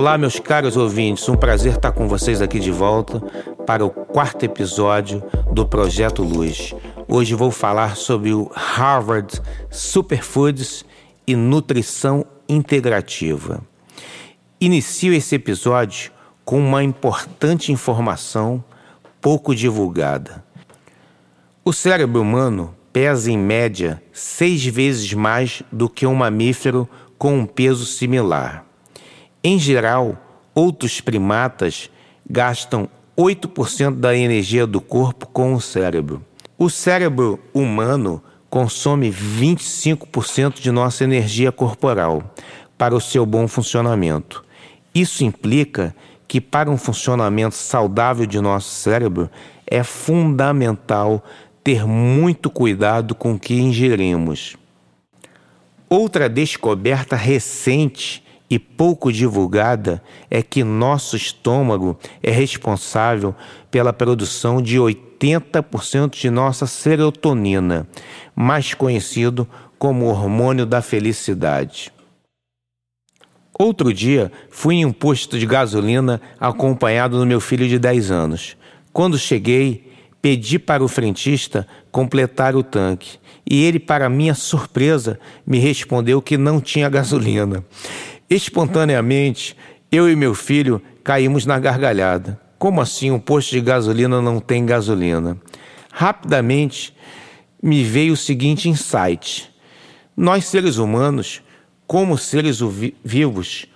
Olá, meus caros ouvintes, um prazer estar com vocês aqui de volta para o quarto episódio do Projeto Luz. Hoje vou falar sobre o Harvard Superfoods e Nutrição Integrativa. Inicio esse episódio com uma importante informação pouco divulgada. O cérebro humano pesa em média seis vezes mais do que um mamífero com um peso similar. Em geral, outros primatas gastam 8% da energia do corpo com o cérebro. O cérebro humano consome 25% de nossa energia corporal para o seu bom funcionamento. Isso implica que, para um funcionamento saudável de nosso cérebro, é fundamental ter muito cuidado com o que ingerimos. Outra descoberta recente e pouco divulgada é que nosso estômago é responsável pela produção de 80% de nossa serotonina, mais conhecido como hormônio da felicidade. Outro dia, fui em um posto de gasolina acompanhado do meu filho de 10 anos. Quando cheguei, Pedi para o frentista completar o tanque e ele, para minha surpresa, me respondeu que não tinha gasolina. Espontaneamente, eu e meu filho caímos na gargalhada. Como assim um posto de gasolina não tem gasolina? Rapidamente me veio o seguinte insight: nós seres humanos, como seres vivos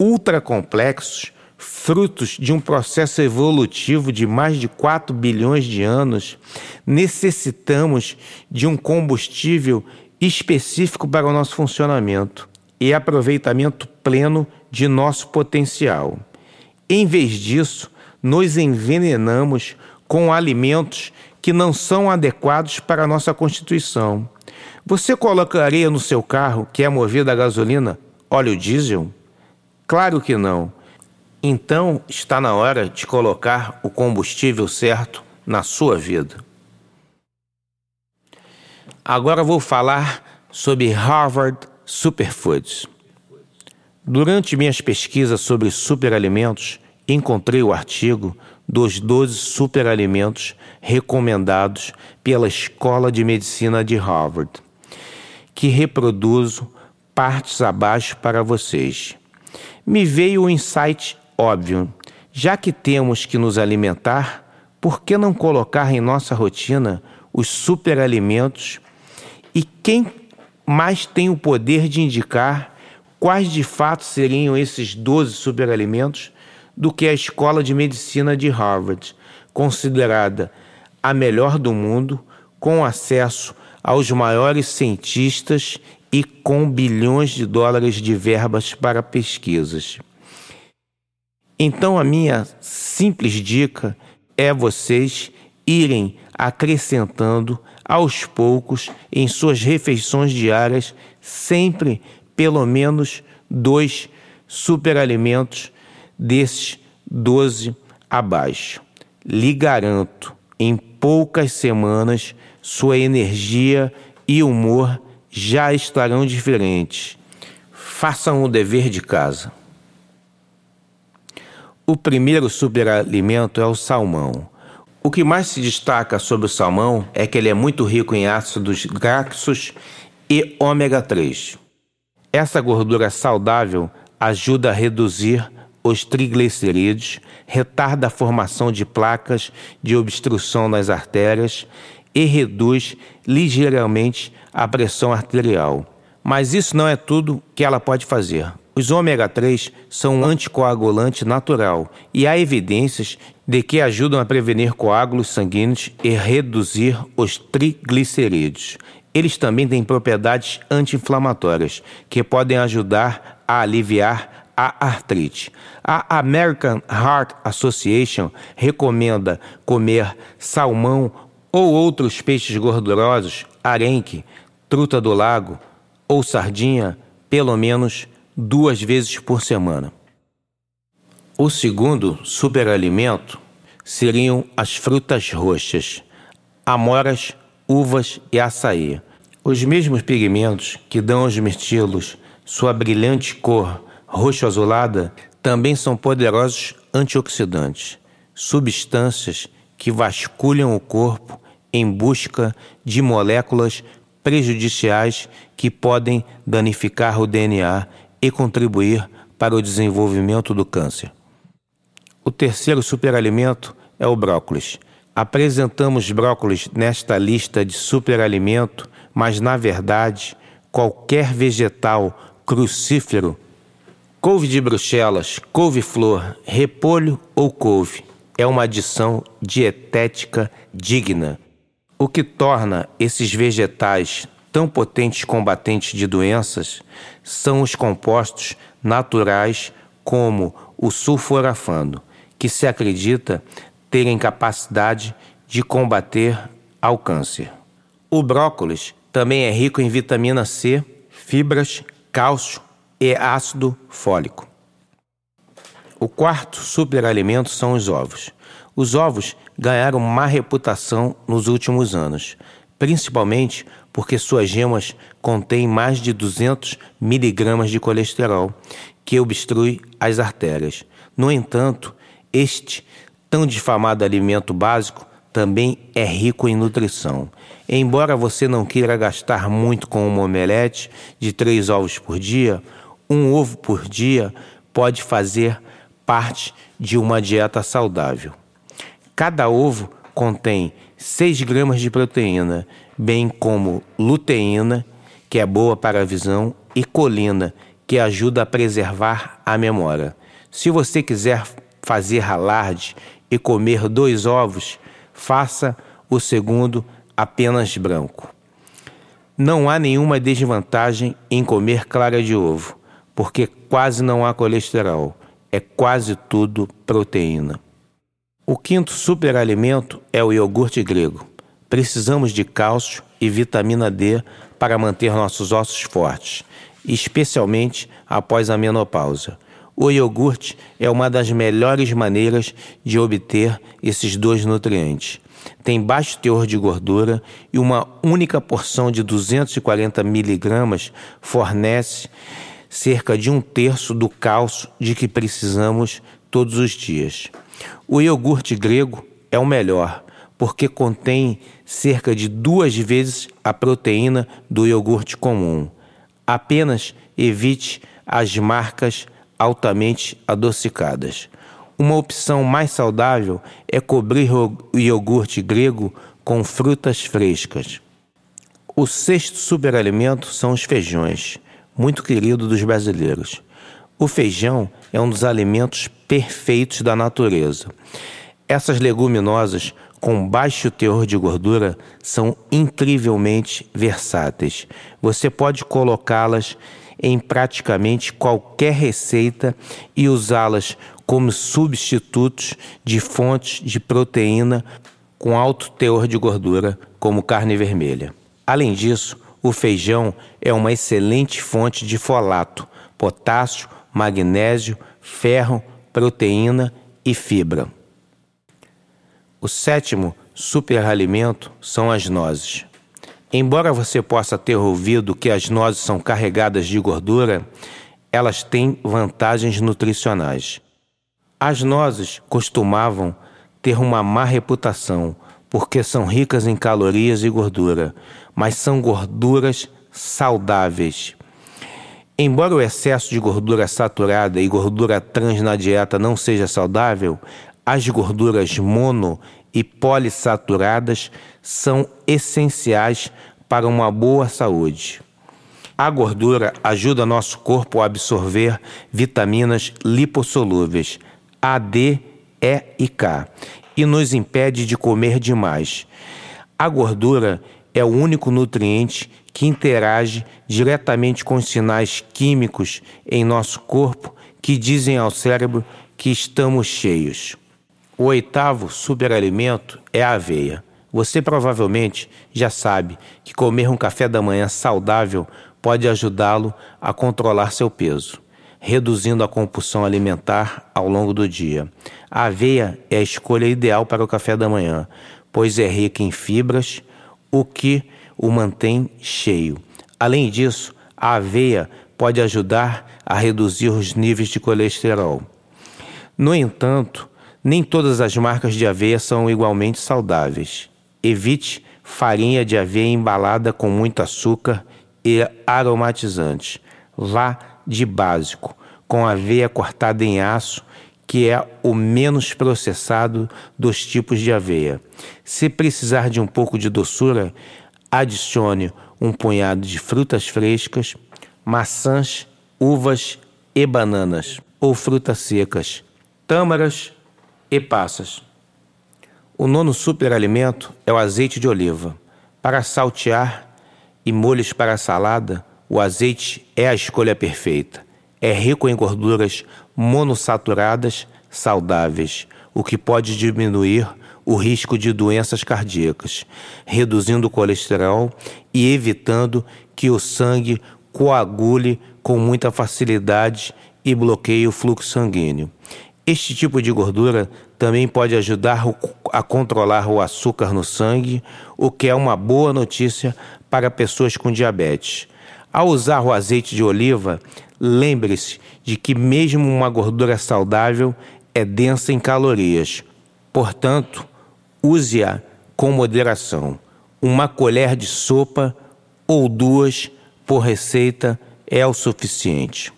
ultra complexos, frutos de um processo evolutivo de mais de 4 bilhões de anos, necessitamos de um combustível específico para o nosso funcionamento e aproveitamento pleno de nosso potencial. Em vez disso, nos envenenamos com alimentos que não são adequados para a nossa constituição. Você colocaria no seu carro, que é movido a gasolina, óleo diesel? Claro que não. Então está na hora de colocar o combustível certo na sua vida. Agora vou falar sobre Harvard Superfoods. Durante minhas pesquisas sobre superalimentos, encontrei o artigo dos 12 superalimentos recomendados pela Escola de Medicina de Harvard, que reproduzo partes abaixo para vocês. Me veio o insight Óbvio, já que temos que nos alimentar, por que não colocar em nossa rotina os superalimentos? E quem mais tem o poder de indicar quais de fato seriam esses 12 superalimentos do que a Escola de Medicina de Harvard, considerada a melhor do mundo, com acesso aos maiores cientistas e com bilhões de dólares de verbas para pesquisas. Então, a minha simples dica é vocês irem acrescentando aos poucos em suas refeições diárias, sempre pelo menos dois superalimentos desses 12 abaixo. Lhe garanto, em poucas semanas, sua energia e humor já estarão diferentes. Façam o dever de casa. O primeiro superalimento é o salmão. O que mais se destaca sobre o salmão é que ele é muito rico em ácidos graxos e ômega 3. Essa gordura saudável ajuda a reduzir os triglicerídeos, retarda a formação de placas de obstrução nas artérias e reduz ligeiramente a pressão arterial. Mas isso não é tudo que ela pode fazer. Os ômega 3 são um anticoagulante natural e há evidências de que ajudam a prevenir coágulos sanguíneos e reduzir os triglicerídeos. Eles também têm propriedades anti-inflamatórias que podem ajudar a aliviar a artrite. A American Heart Association recomenda comer salmão ou outros peixes gordurosos, arenque, truta do lago ou sardinha pelo menos duas vezes por semana. O segundo superalimento seriam as frutas roxas, amoras, uvas e açaí. Os mesmos pigmentos que dão aos mirtilos sua brilhante cor roxo-azulada também são poderosos antioxidantes, substâncias que vasculham o corpo em busca de moléculas prejudiciais que podem danificar o DNA e contribuir para o desenvolvimento do câncer. O terceiro superalimento é o brócolis. Apresentamos brócolis nesta lista de superalimento, mas na verdade, qualquer vegetal crucífero, couve de bruxelas, couve-flor, repolho ou couve, é uma adição dietética digna, o que torna esses vegetais tão potentes combatentes de doenças são os compostos naturais como o sulforafano, que se acredita terem capacidade de combater ao câncer. O brócolis também é rico em vitamina C, fibras, cálcio e ácido fólico. O quarto superalimento são os ovos. Os ovos ganharam má reputação nos últimos anos, principalmente porque suas gemas contêm mais de 200 miligramas de colesterol, que obstrui as artérias. No entanto, este tão difamado alimento básico também é rico em nutrição. Embora você não queira gastar muito com uma omelete de três ovos por dia, um ovo por dia pode fazer parte de uma dieta saudável. Cada ovo contém 6 gramas de proteína, bem como luteína, que é boa para a visão, e colina, que ajuda a preservar a memória. Se você quiser fazer alarde e comer dois ovos, faça o segundo apenas branco. Não há nenhuma desvantagem em comer clara de ovo, porque quase não há colesterol, é quase tudo proteína. O quinto superalimento é o iogurte grego. Precisamos de cálcio e vitamina D para manter nossos ossos fortes, especialmente após a menopausa. O iogurte é uma das melhores maneiras de obter esses dois nutrientes. Tem baixo teor de gordura e uma única porção de 240 miligramas fornece cerca de um terço do cálcio de que precisamos todos os dias. O iogurte grego é o melhor, porque contém cerca de duas vezes a proteína do iogurte comum. Apenas evite as marcas altamente adocicadas. Uma opção mais saudável é cobrir o iogurte grego com frutas frescas. O sexto superalimento são os feijões, muito querido dos brasileiros. O feijão é um dos alimentos perfeitos da natureza. Essas leguminosas com baixo teor de gordura são incrivelmente versáteis. Você pode colocá-las em praticamente qualquer receita e usá-las como substitutos de fontes de proteína com alto teor de gordura, como carne vermelha. Além disso, o feijão é uma excelente fonte de folato, potássio, magnésio, ferro, proteína e fibra. O sétimo superalimento são as nozes. Embora você possa ter ouvido que as nozes são carregadas de gordura, elas têm vantagens nutricionais. As nozes costumavam ter uma má reputação porque são ricas em calorias e gordura, mas são gorduras saudáveis. Embora o excesso de gordura saturada e gordura trans na dieta não seja saudável, as gorduras mono e polissaturadas são essenciais para uma boa saúde. A gordura ajuda nosso corpo a absorver vitaminas lipossolúveis A, D, E e K e nos impede de comer demais. A gordura é o único nutriente que interage diretamente com os sinais químicos em nosso corpo que dizem ao cérebro que estamos cheios. O oitavo superalimento é a aveia. Você provavelmente já sabe que comer um café da manhã saudável pode ajudá-lo a controlar seu peso, reduzindo a compulsão alimentar ao longo do dia. A aveia é a escolha ideal para o café da manhã, pois é rica em fibras, o que o mantém cheio. Além disso, a aveia pode ajudar a reduzir os níveis de colesterol. No entanto, nem todas as marcas de aveia são igualmente saudáveis. Evite farinha de aveia embalada com muito açúcar e aromatizantes. Vá de básico, com aveia cortada em aço, que é o menos processado dos tipos de aveia. Se precisar de um pouco de doçura, adicione um punhado de frutas frescas, maçãs, uvas e bananas, ou frutas secas, tâmaras e passas. O nono superalimento é o azeite de oliva. Para saltear e molhos para salada, o azeite é a escolha perfeita. É rico em gorduras monossaturadas saudáveis, o que pode diminuir o risco de doenças cardíacas, reduzindo o colesterol e evitando que o sangue coagule com muita facilidade e bloqueie o fluxo sanguíneo. Este tipo de gordura também pode ajudar a controlar o açúcar no sangue, o que é uma boa notícia para pessoas com diabetes. Ao usar o azeite de oliva, lembre-se de que, mesmo uma gordura saudável, é densa em calorias. Portanto, use-a com moderação. Uma colher de sopa ou duas por receita é o suficiente.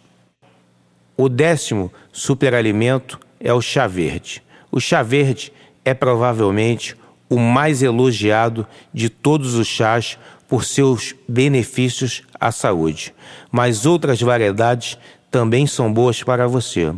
O décimo superalimento é o chá verde. O chá verde é provavelmente o mais elogiado de todos os chás por seus benefícios à saúde, mas outras variedades também são boas para você.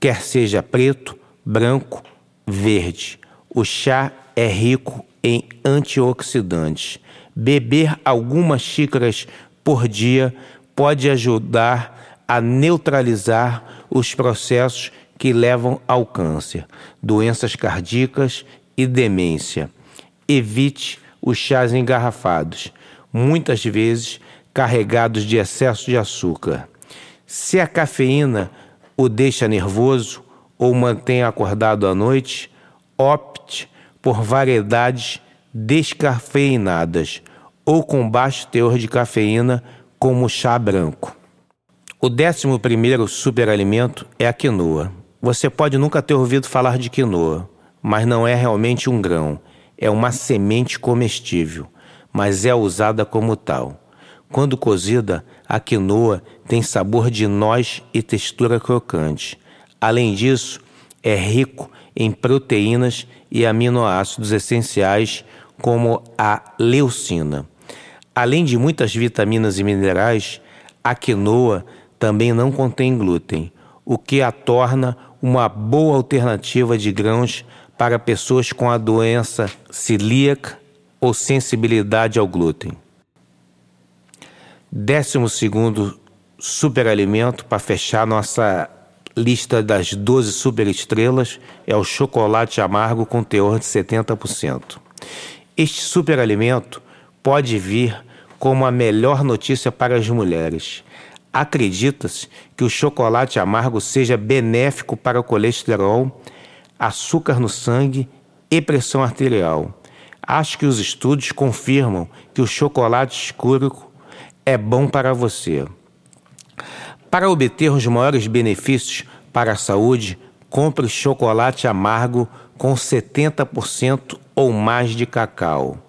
Quer seja preto, branco, verde, o chá é rico em antioxidantes. Beber algumas xícaras por dia pode ajudar a neutralizar os processos que levam ao câncer, doenças cardíacas e demência. Evite os chás engarrafados, muitas vezes carregados de excesso de açúcar. Se a cafeína o deixa nervoso ou mantém acordado à noite, opte por variedades descafeinadas ou com baixo teor de cafeína, como chá branco. O décimo primeiro superalimento é a quinoa. Você pode nunca ter ouvido falar de quinoa, mas não é realmente um grão. É uma semente comestível, mas é usada como tal. Quando cozida, a quinoa tem sabor de noz e textura crocante. Além disso, é rico em proteínas e aminoácidos essenciais como a leucina. Além de muitas vitaminas e minerais, a quinoa também não contém glúten, o que a torna uma boa alternativa de grãos para pessoas com a doença celíaca ou sensibilidade ao glúten. Décimo segundo superalimento para fechar nossa lista das 12 superestrelas é o chocolate amargo com teor de 70%. Este superalimento pode vir como a melhor notícia para as mulheres. Acredita-se que o chocolate amargo seja benéfico para o colesterol, açúcar no sangue e pressão arterial. Acho que os estudos confirmam que o chocolate escuro é bom para você. Para obter os maiores benefícios para a saúde, compre chocolate amargo com 70% ou mais de cacau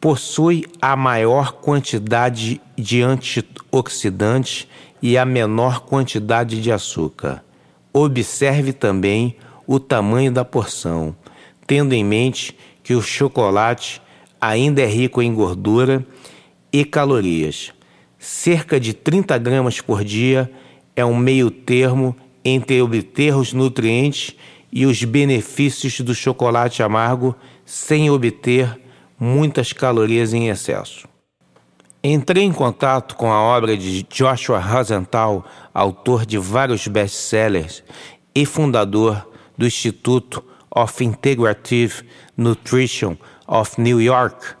possui a maior quantidade de antioxidantes e a menor quantidade de açúcar. Observe também o tamanho da porção, tendo em mente que o chocolate ainda é rico em gordura e calorias. Cerca de 30 gramas por dia é um meio termo entre obter os nutrientes e os benefícios do chocolate amargo sem obter muitas calorias em excesso. Entrei em contato com a obra de Joshua Rosenthal, autor de vários best-sellers e fundador do Instituto of Integrative Nutrition of New York.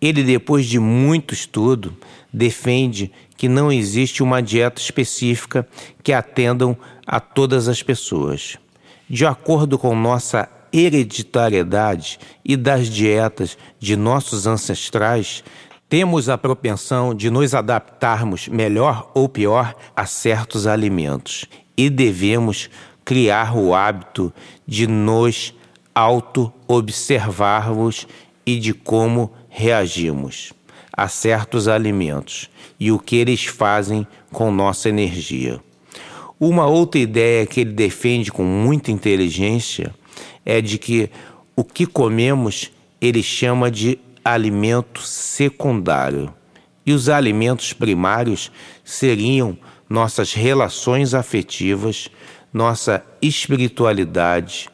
Ele, depois de muito estudo, defende que não existe uma dieta específica que atendam a todas as pessoas. De acordo com nossa hereditariedade e das dietas de nossos ancestrais, temos a propensão de nos adaptarmos melhor ou pior a certos alimentos e devemos criar o hábito de nos auto-observarmos e de como reagimos a certos alimentos e o que eles fazem com nossa energia. Uma outra ideia que ele defende com muita inteligência é de que o que comemos ele chama de alimento secundário. E os alimentos primários seriam nossas relações afetivas, nossa espiritualidade,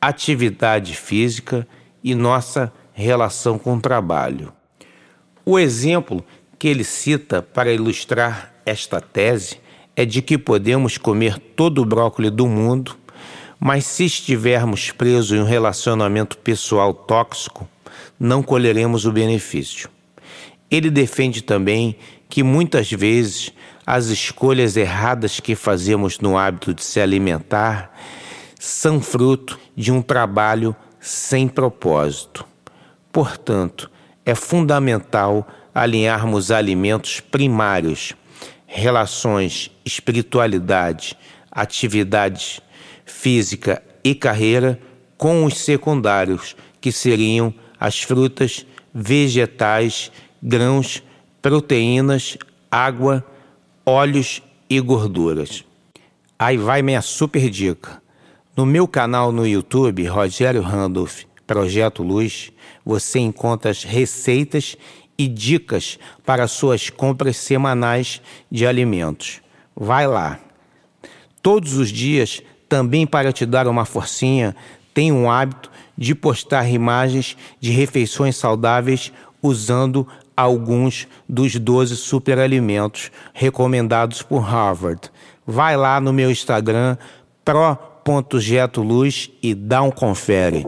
atividade física e nossa relação com o trabalho. O exemplo que ele cita para ilustrar esta tese é de que podemos comer todo o brócolis do mundo, mas se estivermos presos em um relacionamento pessoal tóxico, não colheremos o benefício. Ele defende também que muitas vezes as escolhas erradas que fazemos no hábito de se alimentar são fruto de um trabalho sem propósito. Portanto, é fundamental alinharmos alimentos primários, relações, espiritualidade, atividade física e carreira com os secundários, que seriam as frutas, vegetais, grãos, proteínas, água, óleos e gorduras. Aí vai minha super dica. No meu canal no YouTube, Rogério Randolph, Projeto Luz, você encontra as receitas e dicas para suas compras semanais de alimentos. Vai lá. Todos os dias, também para te dar uma forcinha, tenho um hábito de postar imagens de refeições saudáveis usando alguns dos 12 superalimentos recomendados por Harvard. Vai lá no meu Instagram, pro.getoluz e dá um confere.